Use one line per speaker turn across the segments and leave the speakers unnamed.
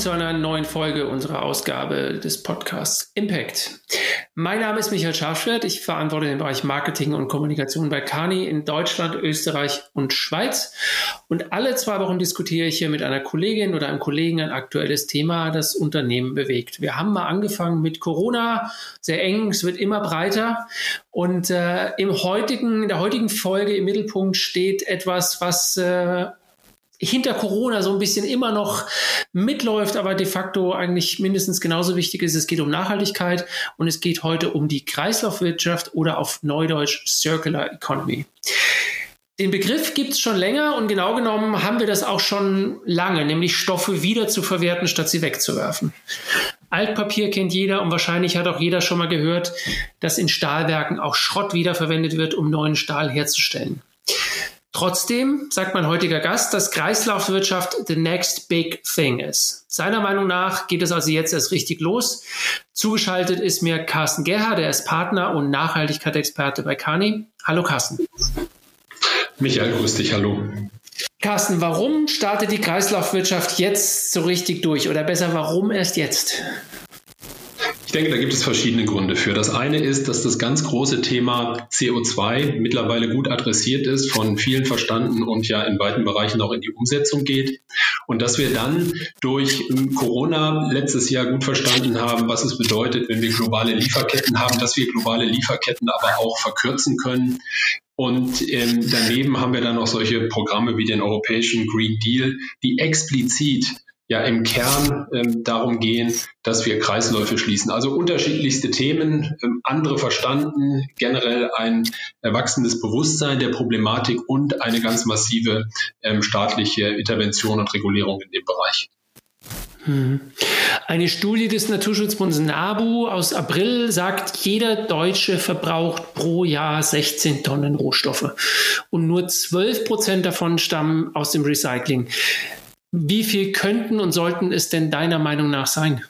zu einer neuen Folge unserer Ausgabe des Podcasts Impact. Mein Name ist Michael Scharfschwert. Ich verantworte den Bereich Marketing und Kommunikation bei Kani in Deutschland, Österreich und Schweiz. Und alle zwei Wochen diskutiere ich hier mit einer Kollegin oder einem Kollegen ein aktuelles Thema, das Unternehmen bewegt. Wir haben mal angefangen mit Corona, sehr eng, es wird immer breiter. Und äh, im heutigen, in der heutigen Folge im Mittelpunkt steht etwas, was äh, hinter Corona so ein bisschen immer noch mitläuft, aber de facto eigentlich mindestens genauso wichtig ist. Es geht um Nachhaltigkeit und es geht heute um die Kreislaufwirtschaft oder auf Neudeutsch Circular Economy. Den Begriff gibt es schon länger und genau genommen haben wir das auch schon lange, nämlich Stoffe wieder zu verwerten, statt sie wegzuwerfen. Altpapier kennt jeder und wahrscheinlich hat auch jeder schon mal gehört, dass in Stahlwerken auch Schrott wiederverwendet wird, um neuen Stahl herzustellen. Trotzdem sagt mein heutiger Gast, dass Kreislaufwirtschaft the next big thing ist. Seiner Meinung nach geht es also jetzt erst richtig los. Zugeschaltet ist mir Carsten Gerhard, der ist Partner und Nachhaltigkeitsexperte bei Kani. Hallo Carsten.
Michael, grüß dich, hallo.
Carsten, warum startet die Kreislaufwirtschaft jetzt so richtig durch? Oder besser, warum erst jetzt?
Ich denke, da gibt es verschiedene Gründe für. Das eine ist, dass das ganz große Thema CO2 mittlerweile gut adressiert ist, von vielen verstanden und ja in weiten Bereichen auch in die Umsetzung geht. Und dass wir dann durch Corona letztes Jahr gut verstanden haben, was es bedeutet, wenn wir globale Lieferketten haben, dass wir globale Lieferketten aber auch verkürzen können. Und ähm, daneben haben wir dann noch solche Programme wie den Europäischen Green Deal, die explizit ja im Kern ähm, darum gehen, dass wir Kreisläufe schließen. Also unterschiedlichste Themen, ähm, andere verstanden, generell ein erwachsenes Bewusstsein der Problematik und eine ganz massive ähm, staatliche Intervention und Regulierung in dem Bereich.
Hm. Eine Studie des Naturschutzbundes NABU aus April sagt, jeder Deutsche verbraucht pro Jahr 16 Tonnen Rohstoffe und nur 12 Prozent davon stammen aus dem Recycling. Wie viel könnten und sollten es denn deiner Meinung nach sein?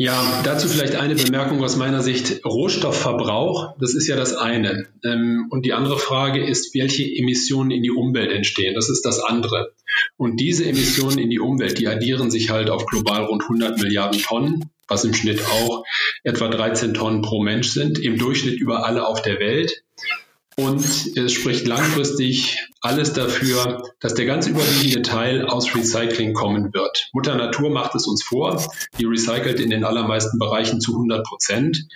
Ja, dazu vielleicht eine Bemerkung aus meiner Sicht. Rohstoffverbrauch, das ist ja das eine. Ähm, und die andere Frage ist, welche Emissionen in die Umwelt entstehen. Das ist das andere. Und diese Emissionen in die Umwelt, die addieren sich halt auf global rund 100 Milliarden Tonnen, was im Schnitt auch etwa 13 Tonnen pro Mensch sind, im Durchschnitt über alle auf der Welt. Und es spricht langfristig alles dafür, dass der ganz überwiegende Teil aus Recycling kommen wird. Mutter Natur macht es uns vor. Die recycelt in den allermeisten Bereichen zu 100 Prozent.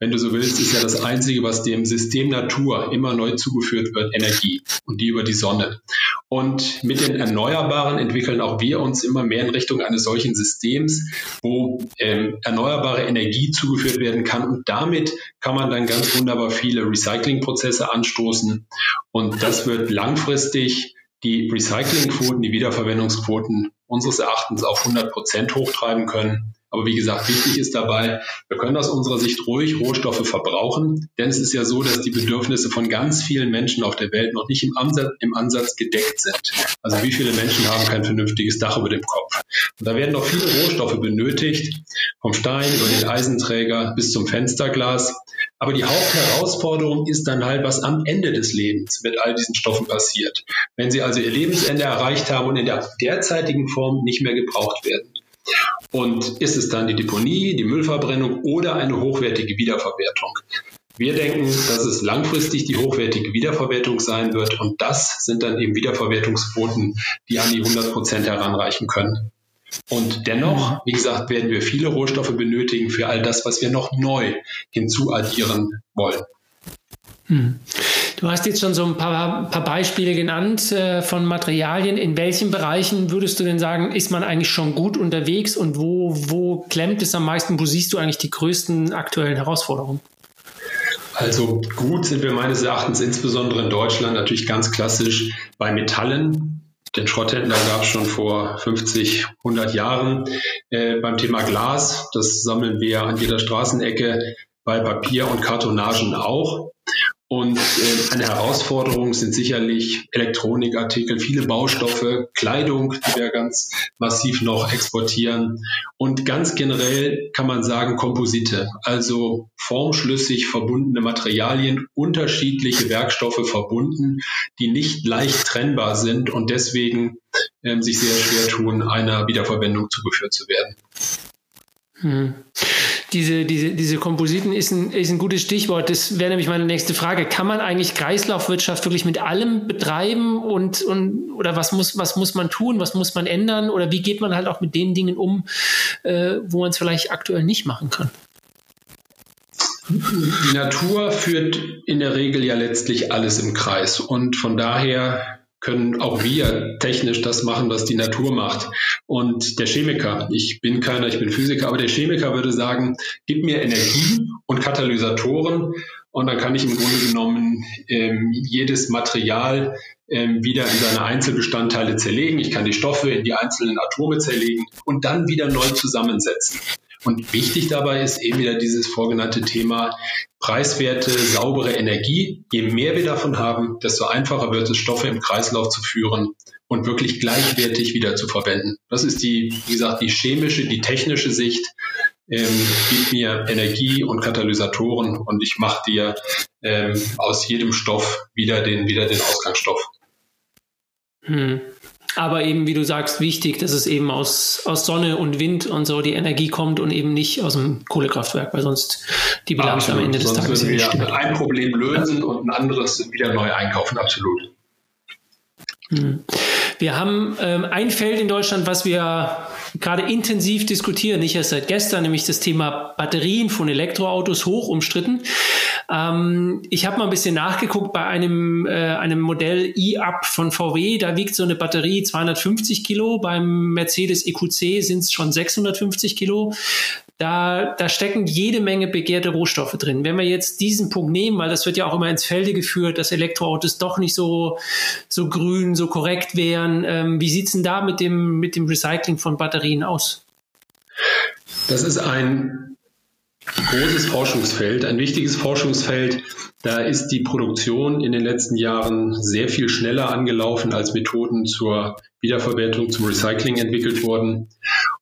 Wenn du so willst, ist ja das Einzige, was dem System Natur immer neu zugeführt wird, Energie und die über die Sonne. Und mit den Erneuerbaren entwickeln auch wir uns immer mehr in Richtung eines solchen Systems, wo ähm, erneuerbare Energie zugeführt werden kann. Und damit kann man dann ganz wunderbar viele Recyclingprozesse anstoßen. Und das wird langfristig die Recyclingquoten, die Wiederverwendungsquoten unseres Erachtens auf 100 Prozent hochtreiben können. Aber wie gesagt, wichtig ist dabei, wir können aus unserer Sicht ruhig Rohstoffe verbrauchen, denn es ist ja so, dass die Bedürfnisse von ganz vielen Menschen auf der Welt noch nicht im Ansatz, im Ansatz gedeckt sind. Also wie viele Menschen haben kein vernünftiges Dach über dem Kopf? Und da werden noch viele Rohstoffe benötigt, vom Stein über den Eisenträger bis zum Fensterglas. Aber die Hauptherausforderung ist dann halt, was am Ende des Lebens mit all diesen Stoffen passiert. Wenn sie also ihr Lebensende erreicht haben und in der derzeitigen Form nicht mehr gebraucht werden. Und ist es dann die Deponie, die Müllverbrennung oder eine hochwertige Wiederverwertung? Wir denken, dass es langfristig die hochwertige Wiederverwertung sein wird und das sind dann eben Wiederverwertungsquoten, die an die 100 Prozent heranreichen können. Und dennoch, wie gesagt, werden wir viele Rohstoffe benötigen für all das, was wir noch neu hinzuaddieren wollen.
Hm. Du hast jetzt schon so ein paar, paar Beispiele genannt äh, von Materialien. In welchen Bereichen würdest du denn sagen, ist man eigentlich schon gut unterwegs und wo, wo klemmt es am meisten? Wo siehst du eigentlich die größten aktuellen Herausforderungen?
Also gut sind wir meines Erachtens insbesondere in Deutschland natürlich ganz klassisch bei Metallen. Den Schrotthändler gab es schon vor 50, 100 Jahren. Äh, beim Thema Glas, das sammeln wir an jeder Straßenecke, bei Papier und Kartonagen auch. Und äh, eine Herausforderung sind sicherlich Elektronikartikel, viele Baustoffe, Kleidung, die wir ganz massiv noch exportieren. Und ganz generell kann man sagen Komposite, also formschlüssig verbundene Materialien, unterschiedliche Werkstoffe verbunden, die nicht leicht trennbar sind und deswegen ähm, sich sehr schwer tun, einer Wiederverwendung zugeführt zu werden.
Hm diese, diese, diese Kompositen ist ein, ist ein gutes Stichwort. Das wäre nämlich meine nächste Frage. Kann man eigentlich Kreislaufwirtschaft wirklich mit allem betreiben und, und oder was muss, was muss man tun, was muss man ändern oder wie geht man halt auch mit den Dingen um, äh, wo man es vielleicht aktuell nicht machen kann?
Die Natur führt in der Regel ja letztlich alles im Kreis und von daher können auch wir technisch das machen, was die Natur macht. Und der Chemiker, ich bin keiner, ich bin Physiker, aber der Chemiker würde sagen, gib mir Energie und Katalysatoren und dann kann ich im Grunde genommen ähm, jedes Material ähm, wieder in seine Einzelbestandteile zerlegen. Ich kann die Stoffe in die einzelnen Atome zerlegen und dann wieder neu zusammensetzen. Und wichtig dabei ist eben wieder dieses vorgenannte Thema preiswerte, saubere Energie. Je mehr wir davon haben, desto einfacher wird es, Stoffe im Kreislauf zu führen und wirklich gleichwertig wieder zu verwenden. Das ist die, wie gesagt, die chemische, die technische Sicht. Ähm, gib mir Energie und Katalysatoren und ich mache dir ähm, aus jedem Stoff wieder den, wieder den Ausgangsstoff.
Hm. Aber eben, wie du sagst, wichtig, dass es eben aus, aus Sonne und Wind und so die Energie kommt und eben nicht aus dem Kohlekraftwerk, weil sonst die Bilanz absolut. am Ende des sonst Tages
würden wir stimmt. ein Problem lösen ja. und ein anderes wieder neu einkaufen, absolut.
Hm. Wir haben ähm, ein Feld in Deutschland, was wir gerade intensiv diskutieren, nicht erst seit gestern, nämlich das Thema Batterien von Elektroautos hoch umstritten. Ähm, ich habe mal ein bisschen nachgeguckt bei einem, äh, einem Modell e-up von VW. Da wiegt so eine Batterie 250 Kilo. Beim Mercedes EQC sind es schon 650 Kilo. Da, da stecken jede Menge begehrte Rohstoffe drin. Wenn wir jetzt diesen Punkt nehmen, weil das wird ja auch immer ins Felde geführt, dass Elektroautos doch nicht so, so grün, so korrekt wären. Ähm, wie sieht's denn da mit dem, mit dem Recycling von Batterien aus?
Das ist ein großes Forschungsfeld, ein wichtiges Forschungsfeld. Da ist die Produktion in den letzten Jahren sehr viel schneller angelaufen, als Methoden zur Wiederverwertung, zum Recycling entwickelt wurden.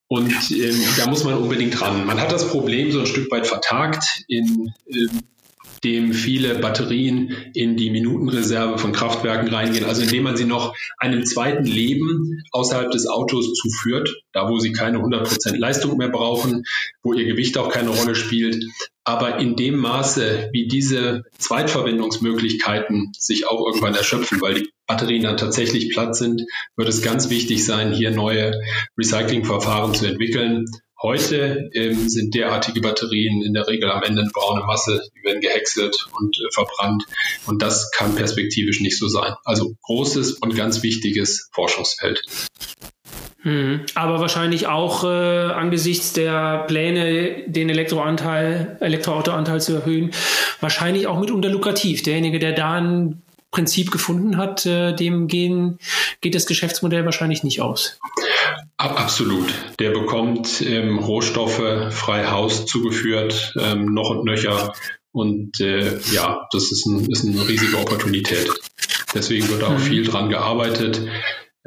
Und ähm, da muss man unbedingt ran. Man hat das Problem so ein Stück weit vertagt in ähm, dem viele Batterien in die Minutenreserve von Kraftwerken reingehen, also indem man sie noch einem zweiten Leben außerhalb des Autos zuführt, da wo sie keine 100% Leistung mehr brauchen, wo ihr Gewicht auch keine Rolle spielt. Aber in dem Maße, wie diese Zweitverwendungsmöglichkeiten sich auch irgendwann erschöpfen, weil die Batterien dann tatsächlich platt sind, wird es ganz wichtig sein, hier neue Recyclingverfahren zu entwickeln Heute ähm, sind derartige Batterien in der Regel am Ende eine braune Masse, die werden gehäckselt und äh, verbrannt. Und das kann perspektivisch nicht so sein. Also großes und ganz wichtiges Forschungsfeld.
Hm, aber wahrscheinlich auch äh, angesichts der Pläne, den Elektroanteil, Elektroautoanteil zu erhöhen, wahrscheinlich auch mitunter lukrativ. Derjenige, der da ein Prinzip gefunden hat, äh, dem gehen, geht das Geschäftsmodell wahrscheinlich nicht aus.
Absolut. Der bekommt ähm, Rohstoffe frei Haus zugeführt, ähm, noch und nöcher. Und äh, ja, das ist, ein, ist eine riesige Opportunität. Deswegen wird auch mhm. viel dran gearbeitet.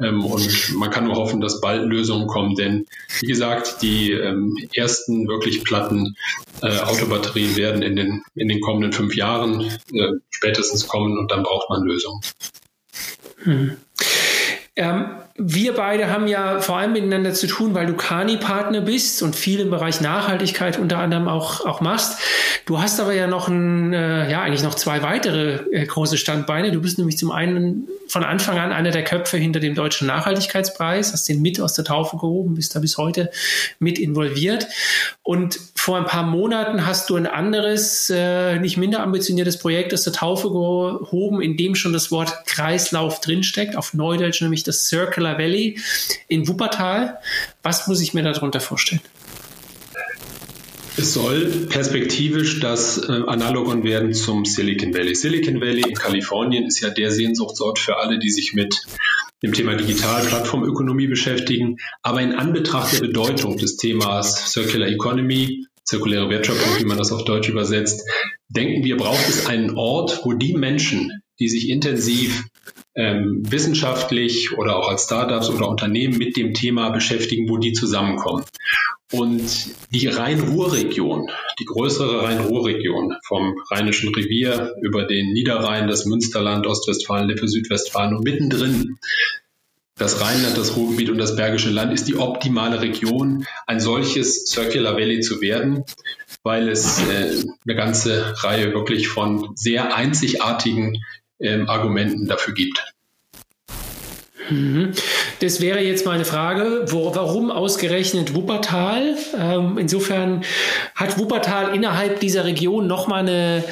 Ähm, und man kann nur hoffen, dass bald Lösungen kommen, denn wie gesagt, die ähm, ersten wirklich platten äh, Autobatterien werden in den, in den kommenden fünf Jahren äh, spätestens kommen und dann braucht man Lösungen.
Hm. Ähm, wir beide haben ja vor allem miteinander zu tun, weil du Kani-Partner bist und viel im Bereich Nachhaltigkeit unter anderem auch, auch machst. Du hast aber ja noch ein, äh, ja, eigentlich noch zwei weitere äh, große Standbeine. Du bist nämlich zum einen von Anfang an einer der Köpfe hinter dem Deutschen Nachhaltigkeitspreis, hast den mit aus der Taufe gehoben, bist da bis heute mit involviert. Und vor ein paar Monaten hast du ein anderes, äh, nicht minder ambitioniertes Projekt aus der Taufe gehoben, in dem schon das Wort Kreislauf drinsteckt, auf Neudeutsch nämlich das Circular Valley in Wuppertal. Was muss ich mir darunter vorstellen?
Es soll perspektivisch das äh, Analogon werden zum Silicon Valley. Silicon Valley in Kalifornien ist ja der Sehnsuchtsort für alle, die sich mit dem Thema Digital-Plattformökonomie beschäftigen. Aber in Anbetracht der Bedeutung des Themas Circular Economy zirkuläre Wertschöpfung, wie man das auf Deutsch übersetzt, denken wir, braucht es einen Ort, wo die Menschen, die sich intensiv ähm, wissenschaftlich oder auch als Startups oder Unternehmen mit dem Thema beschäftigen, wo die zusammenkommen. Und die Rhein-Ruhr-Region, die größere Rhein-Ruhr-Region vom Rheinischen Revier über den Niederrhein, das Münsterland, Ostwestfalen, Lippe, Südwestfalen und mittendrin das Rheinland, das Ruhrgebiet und das Bergische Land ist die optimale Region, ein solches Circular Valley zu werden, weil es äh, eine ganze Reihe wirklich von sehr einzigartigen ähm, Argumenten dafür gibt.
Mhm. Das wäre jetzt meine Frage, wo, warum ausgerechnet Wuppertal? Ähm, insofern hat Wuppertal innerhalb dieser Region nochmal eine,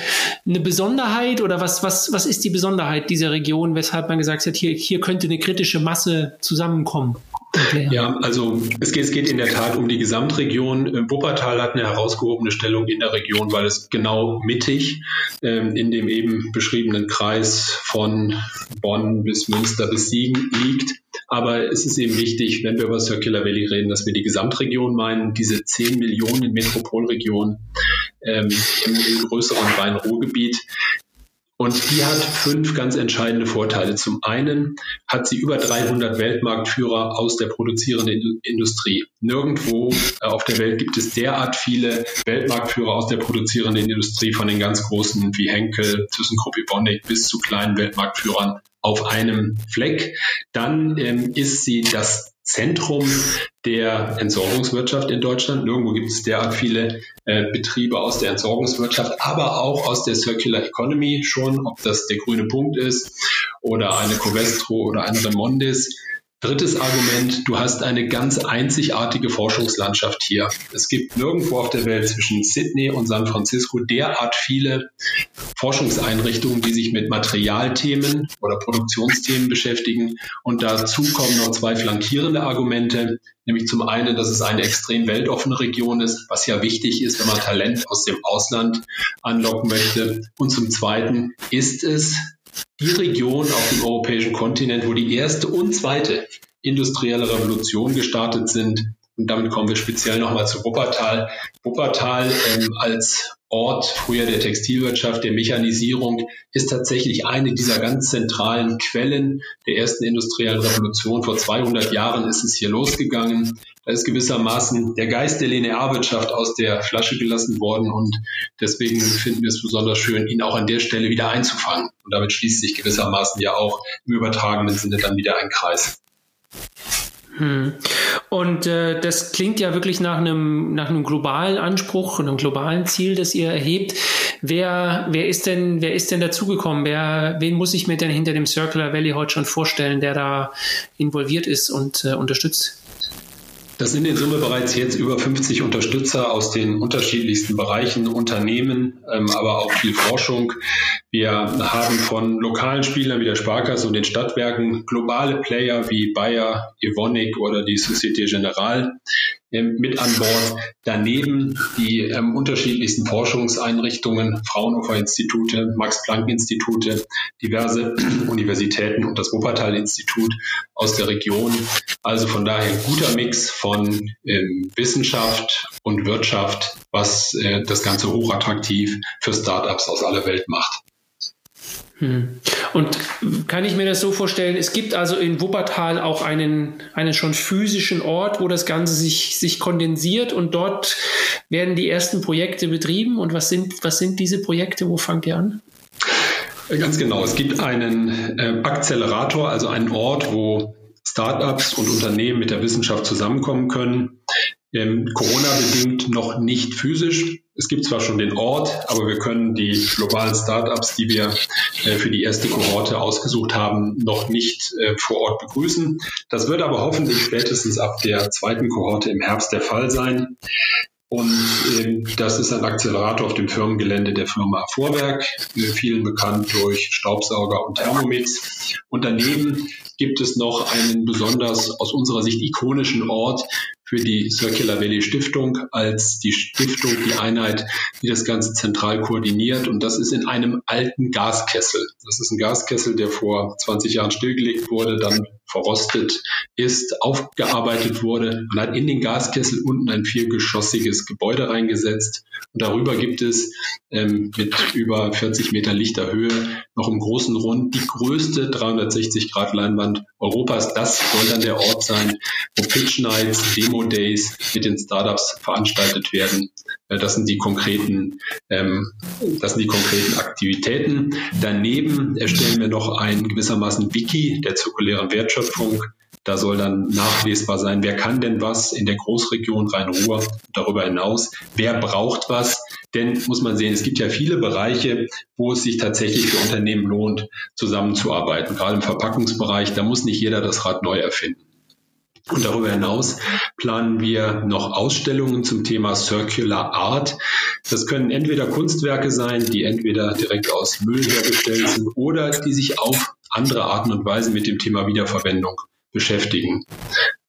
eine Besonderheit oder was, was, was ist die Besonderheit dieser Region, weshalb man gesagt hat, hier, hier könnte eine kritische Masse zusammenkommen?
Ja, also es geht, es geht in der Tat um die Gesamtregion. Äh, Wuppertal hat eine herausgehobene Stellung in der Region, weil es genau mittig ähm, in dem eben beschriebenen Kreis von Bonn bis Münster bis Siegen liegt. Aber es ist eben wichtig, wenn wir über Circular Valley reden, dass wir die Gesamtregion meinen, diese 10 Millionen Metropolregion ähm, im, im größeren Rhein-Ruhr-Gebiet, und die hat fünf ganz entscheidende Vorteile. Zum einen hat sie über 300 Weltmarktführer aus der produzierenden Industrie. Nirgendwo äh, auf der Welt gibt es derart viele Weltmarktführer aus der produzierenden Industrie, von den ganz großen wie Henkel, ThyssenKrupp Evonik bis zu kleinen Weltmarktführern auf einem Fleck. Dann ähm, ist sie das Zentrum der Entsorgungswirtschaft in Deutschland. Nirgendwo gibt es derart viele äh, Betriebe aus der Entsorgungswirtschaft, aber auch aus der Circular Economy schon, ob das der grüne Punkt ist oder eine Covestro oder eine Remondis. Drittes Argument, du hast eine ganz einzigartige Forschungslandschaft hier. Es gibt nirgendwo auf der Welt zwischen Sydney und San Francisco derart viele Forschungseinrichtungen, die sich mit Materialthemen oder Produktionsthemen beschäftigen. Und dazu kommen noch zwei flankierende Argumente, nämlich zum einen, dass es eine extrem weltoffene Region ist, was ja wichtig ist, wenn man Talent aus dem Ausland anlocken möchte. Und zum zweiten ist es die Region auf dem europäischen Kontinent, wo die erste und zweite industrielle Revolution gestartet sind. Und damit kommen wir speziell nochmal zu Wuppertal. Wuppertal ähm, als Ort früher der Textilwirtschaft, der Mechanisierung, ist tatsächlich eine dieser ganz zentralen Quellen der ersten industriellen Revolution. Vor 200 Jahren ist es hier losgegangen. Da ist gewissermaßen der Geist der Linearwirtschaft aus der Flasche gelassen worden und deswegen finden wir es besonders schön, ihn auch an der Stelle wieder einzufangen. Und damit schließt sich gewissermaßen ja auch im übertragenen Sinne dann wieder ein Kreis.
Hm. Und äh, das klingt ja wirklich nach einem, nach einem globalen Anspruch und einem globalen Ziel, das ihr erhebt. Wer, wer ist denn, wer ist denn dazugekommen? Wer, wen muss ich mir denn hinter dem Circular Valley heute schon vorstellen, der da involviert ist und äh, unterstützt?
Das sind in Summe bereits jetzt über 50 Unterstützer aus den unterschiedlichsten Bereichen, Unternehmen, ähm, aber auch viel Forschung. Wir haben von lokalen Spielern wie der Sparkasse und den Stadtwerken globale Player wie Bayer, Evonik oder die Societe Generale mit an Bord. Daneben die ähm, unterschiedlichsten Forschungseinrichtungen, Fraunhofer-Institute, Max-Planck-Institute, diverse Universitäten und das Wuppertal-Institut aus der Region. Also von daher guter Mix von ähm, Wissenschaft und Wirtschaft, was äh, das Ganze hochattraktiv für Startups aus aller Welt macht.
Hm. Und kann ich mir das so vorstellen, es gibt also in Wuppertal auch einen, einen schon physischen Ort, wo das Ganze sich, sich kondensiert und dort werden die ersten Projekte betrieben. Und was sind, was sind diese Projekte? Wo fangt ihr an?
Ganz genau. Es gibt einen äh, Akzelerator, also einen Ort, wo Startups und Unternehmen mit der Wissenschaft zusammenkommen können. Ähm, Corona-bedingt noch nicht physisch. Es gibt zwar schon den Ort, aber wir können die globalen Startups, die wir äh, für die erste Kohorte ausgesucht haben, noch nicht äh, vor Ort begrüßen. Das wird aber hoffentlich spätestens ab der zweiten Kohorte im Herbst der Fall sein. Und ähm, das ist ein Akzelerator auf dem Firmengelände der Firma Vorwerk, äh, vielen bekannt durch Staubsauger und Thermomix. Und daneben gibt es noch einen besonders aus unserer Sicht ikonischen Ort, für die Circular Valley Stiftung als die Stiftung, die Einheit, die das Ganze zentral koordiniert. Und das ist in einem alten Gaskessel. Das ist ein Gaskessel, der vor 20 Jahren stillgelegt wurde, dann verrostet ist, aufgearbeitet wurde. Man hat in den Gaskessel unten ein viergeschossiges Gebäude reingesetzt und darüber gibt es ähm, mit über 40 Meter lichter Höhe noch im großen Rund die größte 360 Grad Leinwand Europas. Das soll dann der Ort sein, wo Pitch Nights, Demo Days mit den Startups veranstaltet werden. Das sind die konkreten, ähm, das sind die konkreten Aktivitäten. Daneben erstellen wir noch ein gewissermaßen Wiki der zirkulären Wertschöpfung. Da soll dann nachlesbar sein, wer kann denn was in der Großregion Rhein-Ruhr darüber hinaus, wer braucht was. Denn muss man sehen, es gibt ja viele Bereiche, wo es sich tatsächlich für Unternehmen lohnt, zusammenzuarbeiten. Gerade im Verpackungsbereich, da muss nicht jeder das Rad neu erfinden. Und darüber hinaus planen wir noch Ausstellungen zum Thema Circular Art. Das können entweder Kunstwerke sein, die entweder direkt aus Müll hergestellt sind oder die sich auf andere Arten und Weisen mit dem Thema Wiederverwendung beschäftigen.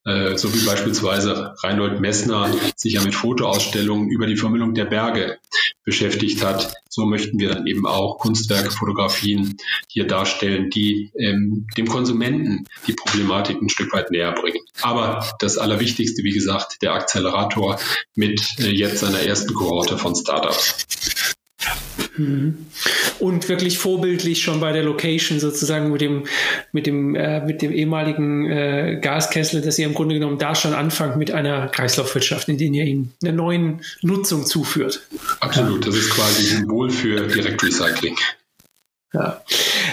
Äh, so wie beispielsweise Reinhold Messner sich ja mit Fotoausstellungen über die Vermüllung der Berge beschäftigt hat. So möchten wir dann eben auch Kunstwerke, Fotografien hier darstellen, die ähm, dem Konsumenten die Problematik ein Stück weit näher bringen. Aber das Allerwichtigste, wie gesagt, der Accelerator mit äh, jetzt seiner ersten Kohorte von Startups.
Mhm. Und wirklich vorbildlich schon bei der Location sozusagen mit dem, mit dem, äh, mit dem ehemaligen äh, Gaskessel, dass ihr im Grunde genommen da schon anfangt mit einer Kreislaufwirtschaft, in der ihr ihnen eine neue Nutzung zuführt.
Absolut, das ist quasi Symbol für Direktrecycling.
Ja.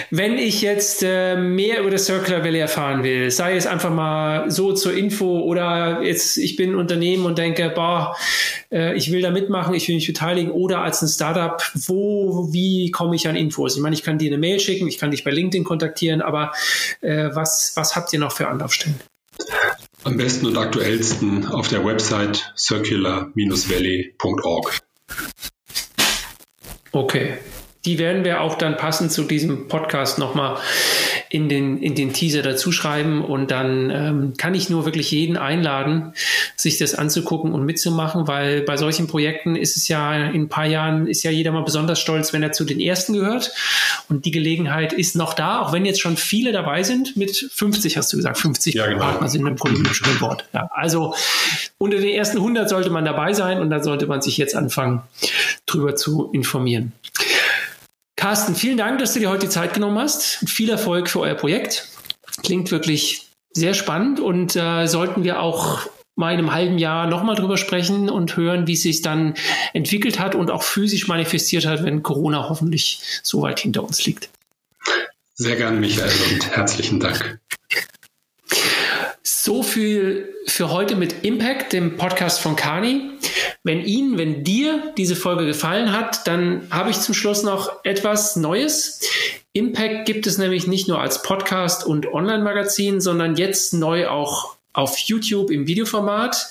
Wenn ich jetzt äh, mehr über das Circular Valley erfahren will, sei es einfach mal so zur Info oder jetzt ich bin ein Unternehmen und denke, boah, äh, ich will da mitmachen, ich will mich beteiligen oder als ein Startup, wo, wie komme ich an Infos? Ich meine, ich kann dir eine Mail schicken, ich kann dich bei LinkedIn kontaktieren, aber äh, was, was habt ihr noch für Anlaufstellen?
Am besten und aktuellsten auf der Website circular-valley.org.
Okay. Die werden wir auch dann passend zu diesem Podcast nochmal in den, in den Teaser dazu schreiben. Und dann ähm, kann ich nur wirklich jeden einladen, sich das anzugucken und mitzumachen, weil bei solchen Projekten ist es ja in ein paar Jahren, ist ja jeder mal besonders stolz, wenn er zu den ersten gehört. Und die Gelegenheit ist noch da, auch wenn jetzt schon viele dabei sind. Mit 50 hast du gesagt, 50 ja, genau. Partner sind im an Bord. Ja, also unter den ersten 100 sollte man dabei sein und dann sollte man sich jetzt anfangen, drüber zu informieren. Carsten, vielen Dank, dass du dir heute die Zeit genommen hast. Viel Erfolg für euer Projekt. Klingt wirklich sehr spannend und äh, sollten wir auch mal in einem halben Jahr nochmal drüber sprechen und hören, wie es sich dann entwickelt hat und auch physisch manifestiert hat, wenn Corona hoffentlich so weit hinter uns liegt.
Sehr gern, Michael, und herzlichen Dank.
So viel für heute mit Impact, dem Podcast von Kani. Wenn Ihnen, wenn dir diese Folge gefallen hat, dann habe ich zum Schluss noch etwas Neues. Impact gibt es nämlich nicht nur als Podcast und Online-Magazin, sondern jetzt neu auch auf YouTube im Videoformat.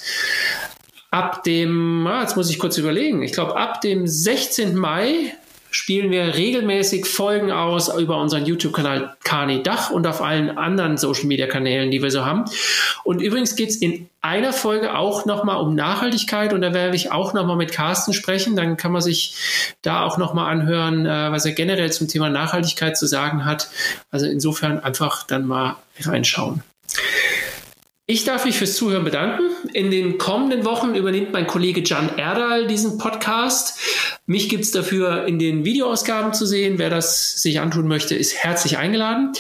Ab dem, ah, jetzt muss ich kurz überlegen, ich glaube ab dem 16. Mai spielen wir regelmäßig Folgen aus über unseren YouTube-Kanal Kani Dach und auf allen anderen Social-Media-Kanälen, die wir so haben. Und übrigens geht es in einer Folge auch nochmal um Nachhaltigkeit und da werde ich auch nochmal mit Carsten sprechen. Dann kann man sich da auch nochmal anhören, äh, was er generell zum Thema Nachhaltigkeit zu sagen hat. Also insofern einfach dann mal reinschauen. Ich darf mich fürs Zuhören bedanken. In den kommenden Wochen übernimmt mein Kollege Jan Erdal diesen Podcast. Mich gibt es dafür in den Videoausgaben zu sehen. Wer das sich antun möchte, ist herzlich eingeladen.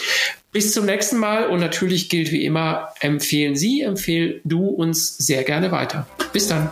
Bis zum nächsten Mal und natürlich gilt wie immer, empfehlen Sie, empfehl du uns sehr gerne weiter. Bis dann.